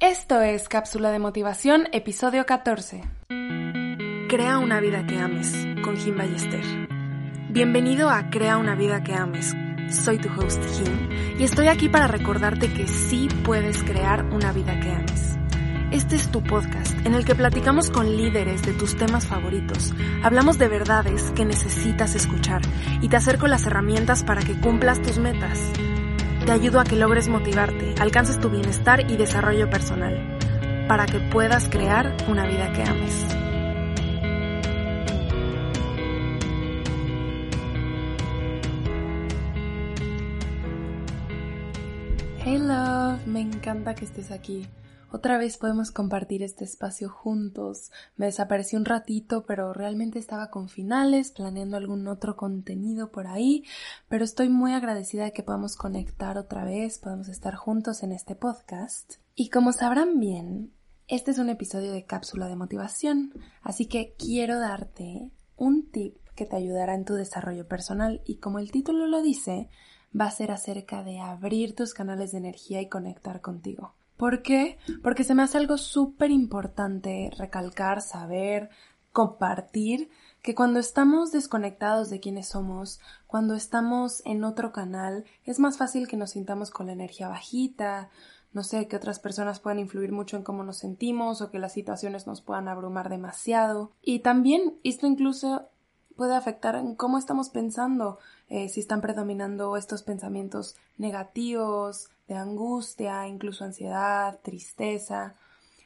Esto es Cápsula de Motivación, episodio 14. Crea una vida que ames, con Jim Ballester. Bienvenido a Crea una vida que ames. Soy tu host Jim y estoy aquí para recordarte que sí puedes crear una vida que ames. Este es tu podcast en el que platicamos con líderes de tus temas favoritos, hablamos de verdades que necesitas escuchar y te acerco las herramientas para que cumplas tus metas. Te ayudo a que logres motivarte, alcances tu bienestar y desarrollo personal, para que puedas crear una vida que ames. Hey love, me encanta que estés aquí. Otra vez podemos compartir este espacio juntos. Me desaparecí un ratito, pero realmente estaba con finales, planeando algún otro contenido por ahí, pero estoy muy agradecida de que podamos conectar otra vez, podamos estar juntos en este podcast. Y como sabrán bien, este es un episodio de cápsula de motivación, así que quiero darte un tip que te ayudará en tu desarrollo personal y como el título lo dice, va a ser acerca de abrir tus canales de energía y conectar contigo. ¿Por qué? Porque se me hace algo súper importante recalcar, saber, compartir, que cuando estamos desconectados de quienes somos, cuando estamos en otro canal, es más fácil que nos sintamos con la energía bajita, no sé, que otras personas puedan influir mucho en cómo nos sentimos o que las situaciones nos puedan abrumar demasiado. Y también esto incluso puede afectar en cómo estamos pensando, eh, si están predominando estos pensamientos negativos, de angustia, incluso ansiedad, tristeza.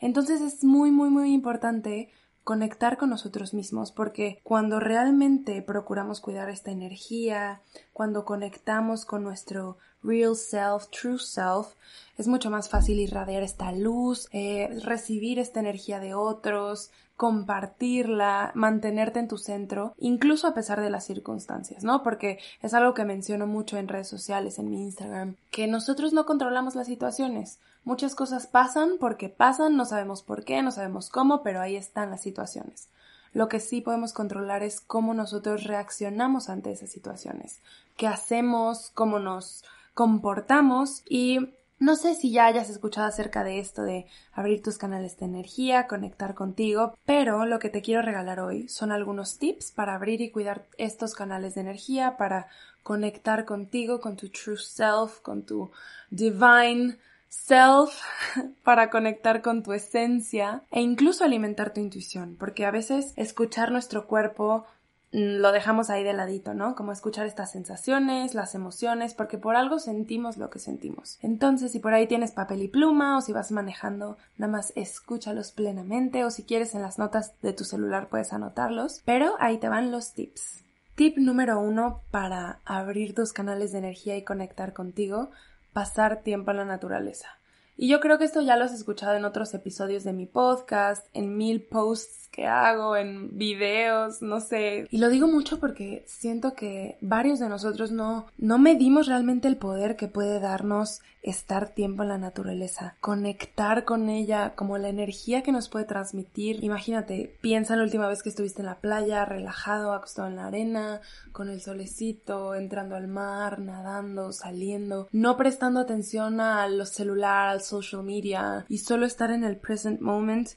Entonces es muy, muy, muy importante conectar con nosotros mismos porque cuando realmente procuramos cuidar esta energía, cuando conectamos con nuestro real self, true self, es mucho más fácil irradiar esta luz, eh, recibir esta energía de otros, compartirla, mantenerte en tu centro, incluso a pesar de las circunstancias, ¿no? Porque es algo que menciono mucho en redes sociales, en mi Instagram, que nosotros no controlamos las situaciones. Muchas cosas pasan porque pasan, no sabemos por qué, no sabemos cómo, pero ahí están las situaciones. Lo que sí podemos controlar es cómo nosotros reaccionamos ante esas situaciones, qué hacemos, cómo nos comportamos y no sé si ya hayas escuchado acerca de esto de abrir tus canales de energía, conectar contigo, pero lo que te quiero regalar hoy son algunos tips para abrir y cuidar estos canales de energía, para conectar contigo, con tu true self, con tu divine self, para conectar con tu esencia e incluso alimentar tu intuición, porque a veces escuchar nuestro cuerpo Mm, lo dejamos ahí de ladito, ¿no? Como escuchar estas sensaciones, las emociones, porque por algo sentimos lo que sentimos. Entonces, si por ahí tienes papel y pluma o si vas manejando, nada más escúchalos plenamente o si quieres en las notas de tu celular puedes anotarlos. Pero ahí te van los tips. Tip número uno para abrir tus canales de energía y conectar contigo, pasar tiempo en la naturaleza. Y yo creo que esto ya lo has escuchado en otros episodios de mi podcast, en mil posts hago, en videos, no sé. Y lo digo mucho porque siento que varios de nosotros no, no medimos realmente el poder que puede darnos estar tiempo en la naturaleza, conectar con ella, como la energía que nos puede transmitir. Imagínate, piensa en la última vez que estuviste en la playa, relajado, acostado en la arena, con el solecito, entrando al mar, nadando, saliendo, no prestando atención a los celulares, social media y solo estar en el present moment.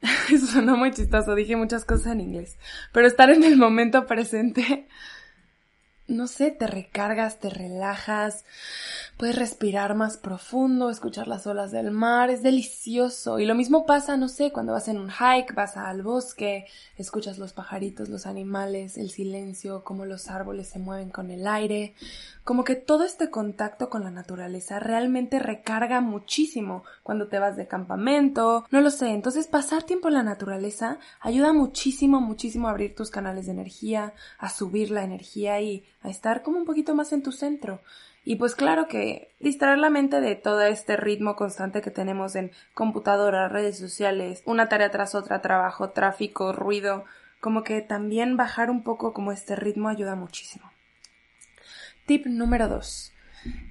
Eso sonó muy chistoso, dije muchas cosas en inglés, pero estar en el momento presente, no sé, te recargas, te relajas, puedes respirar más profundo, escuchar las olas del mar, es delicioso. Y lo mismo pasa, no sé, cuando vas en un hike, vas al bosque, escuchas los pajaritos, los animales, el silencio, cómo los árboles se mueven con el aire, como que todo este contacto con la naturaleza realmente recarga muchísimo cuando te vas de campamento, no lo sé, entonces pasar tiempo en la naturaleza ayuda muchísimo, muchísimo a abrir tus canales de energía, a subir la energía y a estar como un poquito más en tu centro. Y pues claro que distraer la mente de todo este ritmo constante que tenemos en computadora, redes sociales, una tarea tras otra, trabajo, tráfico, ruido, como que también bajar un poco como este ritmo ayuda muchísimo. Tip número 2.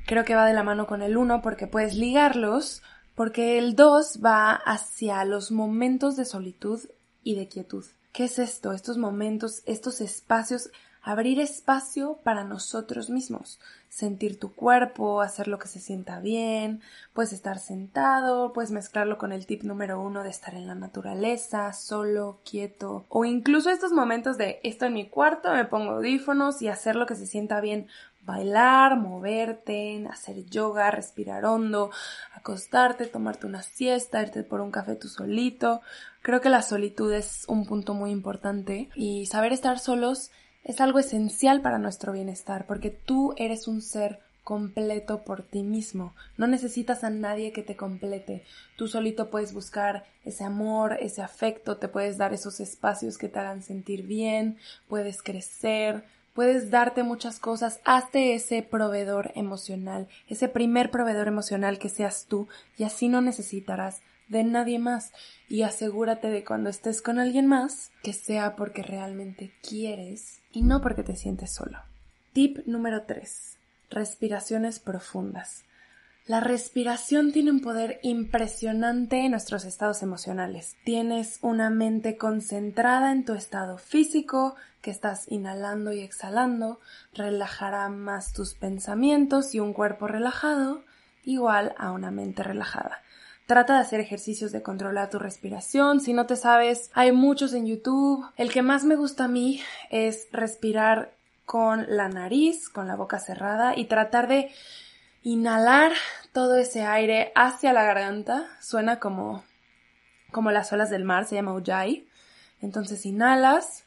Creo que va de la mano con el 1 porque puedes ligarlos, porque el 2 va hacia los momentos de solitud y de quietud. ¿Qué es esto? Estos momentos, estos espacios abrir espacio para nosotros mismos, sentir tu cuerpo, hacer lo que se sienta bien, puedes estar sentado, puedes mezclarlo con el tip número uno de estar en la naturaleza, solo, quieto, o incluso estos momentos de esto en mi cuarto, me pongo audífonos y hacer lo que se sienta bien bailar, moverte, hacer yoga, respirar hondo, acostarte, tomarte una siesta, irte por un café tú solito. Creo que la solitud es un punto muy importante y saber estar solos es algo esencial para nuestro bienestar porque tú eres un ser completo por ti mismo. No necesitas a nadie que te complete. Tú solito puedes buscar ese amor, ese afecto, te puedes dar esos espacios que te hagan sentir bien, puedes crecer, puedes darte muchas cosas, hazte ese proveedor emocional, ese primer proveedor emocional que seas tú y así no necesitarás de nadie más y asegúrate de cuando estés con alguien más que sea porque realmente quieres y no porque te sientes solo. Tip número 3. Respiraciones profundas. La respiración tiene un poder impresionante en nuestros estados emocionales. Tienes una mente concentrada en tu estado físico, que estás inhalando y exhalando, relajará más tus pensamientos y un cuerpo relajado igual a una mente relajada. Trata de hacer ejercicios de controlar tu respiración. Si no te sabes, hay muchos en YouTube. El que más me gusta a mí es respirar con la nariz, con la boca cerrada y tratar de inhalar todo ese aire hacia la garganta. Suena como, como las olas del mar, se llama Ujjayi. Entonces inhalas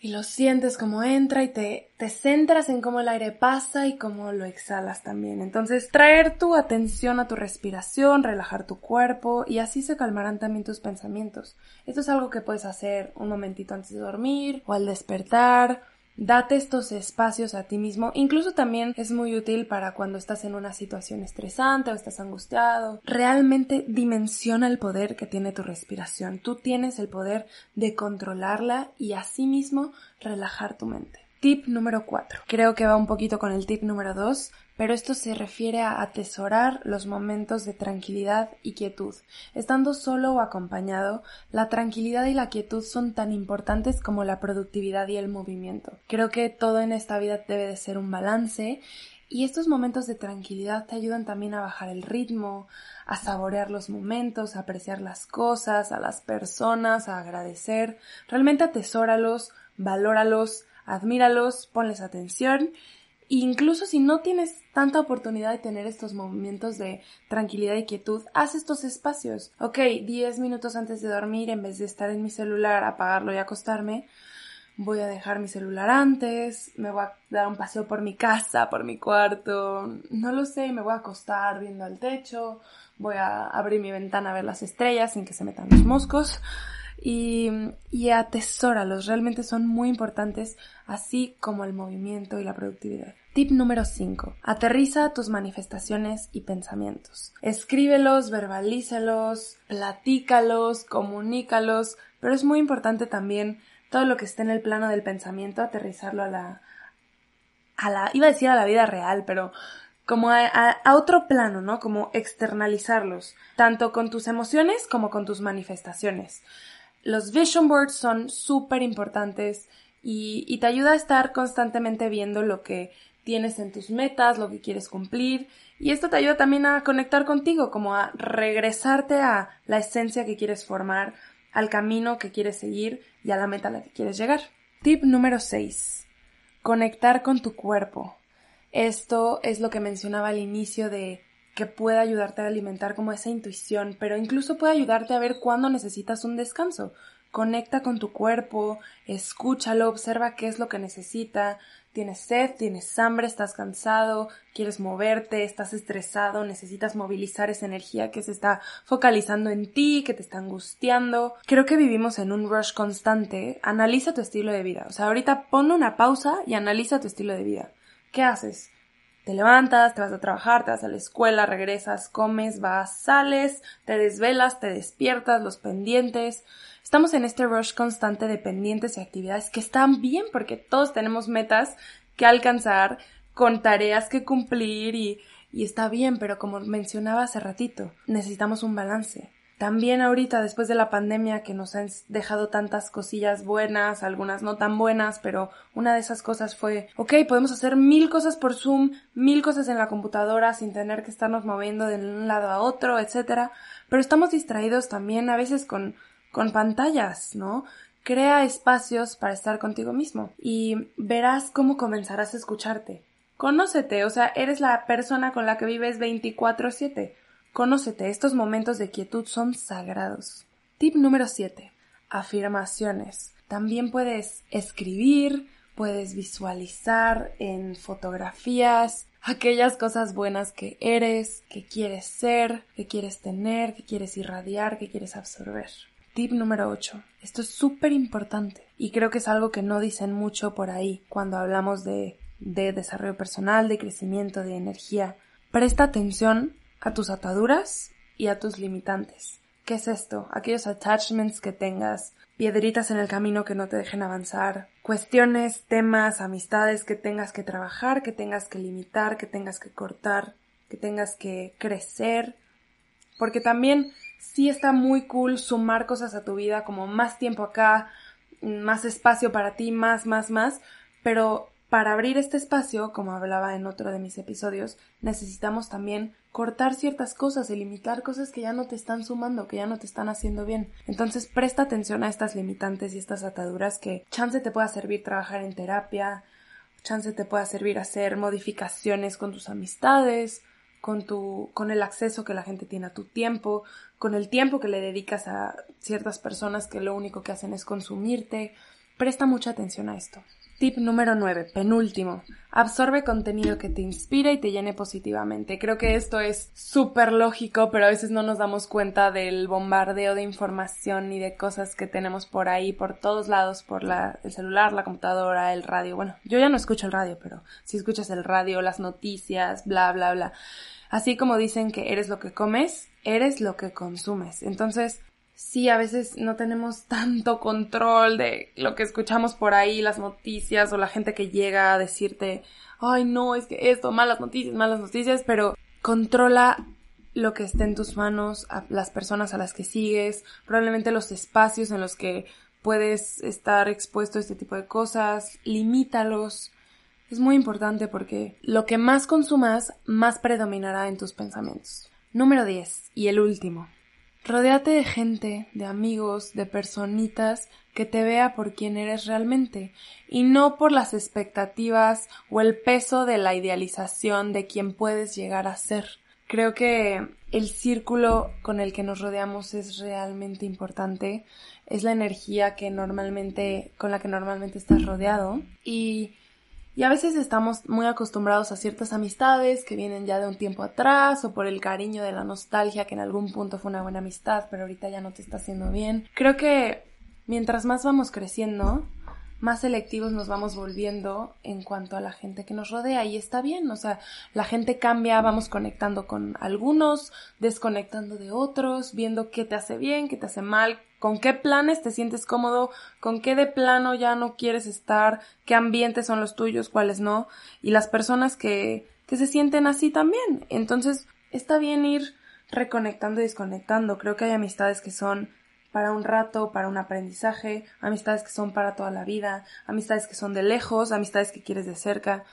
y lo sientes como entra y te, te centras en cómo el aire pasa y cómo lo exhalas también. Entonces traer tu atención a tu respiración, relajar tu cuerpo y así se calmarán también tus pensamientos. Esto es algo que puedes hacer un momentito antes de dormir o al despertar Date estos espacios a ti mismo. Incluso también es muy útil para cuando estás en una situación estresante o estás angustiado. Realmente dimensiona el poder que tiene tu respiración. Tú tienes el poder de controlarla y asimismo relajar tu mente. Tip número 4. Creo que va un poquito con el tip número 2, pero esto se refiere a atesorar los momentos de tranquilidad y quietud. Estando solo o acompañado, la tranquilidad y la quietud son tan importantes como la productividad y el movimiento. Creo que todo en esta vida debe de ser un balance y estos momentos de tranquilidad te ayudan también a bajar el ritmo, a saborear los momentos, a apreciar las cosas, a las personas, a agradecer. Realmente atesóralos, valóralos, admíralos, ponles atención incluso si no tienes tanta oportunidad de tener estos momentos de tranquilidad y quietud, haz estos espacios. Ok, 10 minutos antes de dormir, en vez de estar en mi celular, apagarlo y acostarme, voy a dejar mi celular antes, me voy a dar un paseo por mi casa, por mi cuarto, no lo sé, me voy a acostar viendo al techo, voy a abrir mi ventana a ver las estrellas sin que se metan los moscos y, y atesóralos, realmente son muy importantes, así como el movimiento y la productividad. Tip número 5. Aterriza tus manifestaciones y pensamientos. Escríbelos, verbalízalos, platícalos, comunícalos, pero es muy importante también todo lo que esté en el plano del pensamiento, aterrizarlo a la, a la, iba a decir a la vida real, pero como a, a, otro plano, ¿no? Como externalizarlos, tanto con tus emociones como con tus manifestaciones. Los vision boards son súper importantes y, te ayuda a estar constantemente viendo lo que tienes en tus metas, lo que quieres cumplir. Y esto te ayuda también a conectar contigo, como a regresarte a la esencia que quieres formar, al camino que quieres seguir y a la meta a la que quieres llegar. Tip número 6. Conectar con tu cuerpo. Esto es lo que mencionaba al inicio de que puede ayudarte a alimentar como esa intuición, pero incluso puede ayudarte a ver cuándo necesitas un descanso. Conecta con tu cuerpo, escúchalo, observa qué es lo que necesita. Tienes sed, tienes hambre, estás cansado, quieres moverte, estás estresado, necesitas movilizar esa energía que se está focalizando en ti, que te está angustiando. Creo que vivimos en un rush constante. Analiza tu estilo de vida. O sea, ahorita pon una pausa y analiza tu estilo de vida. ¿Qué haces? Te levantas, te vas a trabajar, te vas a la escuela, regresas, comes, vas, sales, te desvelas, te despiertas, los pendientes. Estamos en este rush constante de pendientes y actividades que están bien porque todos tenemos metas que alcanzar, con tareas que cumplir y, y está bien, pero como mencionaba hace ratito, necesitamos un balance. También ahorita, después de la pandemia que nos han dejado tantas cosillas buenas, algunas no tan buenas, pero una de esas cosas fue, ok, podemos hacer mil cosas por Zoom, mil cosas en la computadora sin tener que estarnos moviendo de un lado a otro, etcétera. Pero estamos distraídos también a veces con, con pantallas, ¿no? Crea espacios para estar contigo mismo y verás cómo comenzarás a escucharte. Conócete, o sea, eres la persona con la que vives 24/7. Conócete, estos momentos de quietud son sagrados. Tip número 7. Afirmaciones. También puedes escribir, puedes visualizar en fotografías aquellas cosas buenas que eres, que quieres ser, que quieres tener, que quieres irradiar, que quieres absorber. Tip número 8. Esto es súper importante y creo que es algo que no dicen mucho por ahí cuando hablamos de, de desarrollo personal, de crecimiento, de energía. Presta atención a tus ataduras y a tus limitantes. ¿Qué es esto? Aquellos attachments que tengas, piedritas en el camino que no te dejen avanzar, cuestiones, temas, amistades que tengas que trabajar, que tengas que limitar, que tengas que cortar, que tengas que crecer. Porque también sí está muy cool sumar cosas a tu vida, como más tiempo acá, más espacio para ti, más, más, más, pero para abrir este espacio, como hablaba en otro de mis episodios, necesitamos también cortar ciertas cosas y limitar cosas que ya no te están sumando, que ya no te están haciendo bien. Entonces presta atención a estas limitantes y estas ataduras que chance te pueda servir trabajar en terapia, chance te pueda servir hacer modificaciones con tus amistades, con tu, con el acceso que la gente tiene a tu tiempo, con el tiempo que le dedicas a ciertas personas que lo único que hacen es consumirte. Presta mucha atención a esto. Tip número 9, penúltimo. Absorbe contenido que te inspire y te llene positivamente. Creo que esto es súper lógico, pero a veces no nos damos cuenta del bombardeo de información y de cosas que tenemos por ahí, por todos lados, por la, el celular, la computadora, el radio. Bueno, yo ya no escucho el radio, pero si escuchas el radio, las noticias, bla, bla, bla. Así como dicen que eres lo que comes, eres lo que consumes. Entonces, sí, a veces no tenemos tanto control de lo que escuchamos por ahí, las noticias o la gente que llega a decirte, ay no, es que esto, malas noticias, malas noticias, pero controla lo que esté en tus manos, las personas a las que sigues, probablemente los espacios en los que puedes estar expuesto a este tipo de cosas, limítalos. Es muy importante porque lo que más consumas, más predominará en tus pensamientos. Número 10 y el último. Rodéate de gente, de amigos, de personitas que te vea por quien eres realmente y no por las expectativas o el peso de la idealización de quien puedes llegar a ser. Creo que el círculo con el que nos rodeamos es realmente importante, es la energía que normalmente con la que normalmente estás rodeado y y a veces estamos muy acostumbrados a ciertas amistades que vienen ya de un tiempo atrás o por el cariño de la nostalgia que en algún punto fue una buena amistad pero ahorita ya no te está haciendo bien. Creo que mientras más vamos creciendo, más selectivos nos vamos volviendo en cuanto a la gente que nos rodea y está bien, o sea, la gente cambia, vamos conectando con algunos, desconectando de otros, viendo qué te hace bien, qué te hace mal, con qué planes te sientes cómodo, con qué de plano ya no quieres estar, qué ambientes son los tuyos, cuáles no, y las personas que, que se sienten así también. Entonces, está bien ir reconectando y desconectando. Creo que hay amistades que son para un rato, para un aprendizaje, amistades que son para toda la vida, amistades que son de lejos, amistades que quieres de cerca.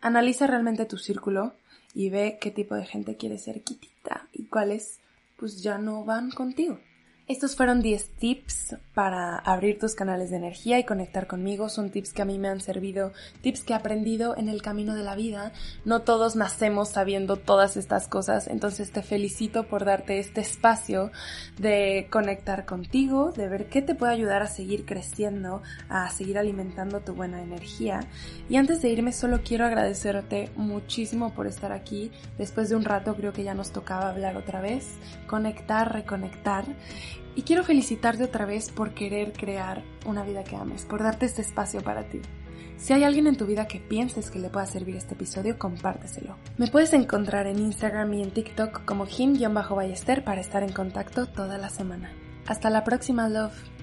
Analiza realmente tu círculo y ve qué tipo de gente quieres ser quitita y cuáles pues ya no van contigo. Estos fueron 10 tips para abrir tus canales de energía y conectar conmigo. Son tips que a mí me han servido, tips que he aprendido en el camino de la vida. No todos nacemos sabiendo todas estas cosas, entonces te felicito por darte este espacio de conectar contigo, de ver qué te puede ayudar a seguir creciendo, a seguir alimentando tu buena energía. Y antes de irme solo quiero agradecerte muchísimo por estar aquí. Después de un rato creo que ya nos tocaba hablar otra vez, conectar, reconectar. Y quiero felicitarte otra vez por querer crear una vida que ames, por darte este espacio para ti. Si hay alguien en tu vida que pienses que le pueda servir este episodio, compárteselo. Me puedes encontrar en Instagram y en TikTok como him-ballester para estar en contacto toda la semana. Hasta la próxima, love.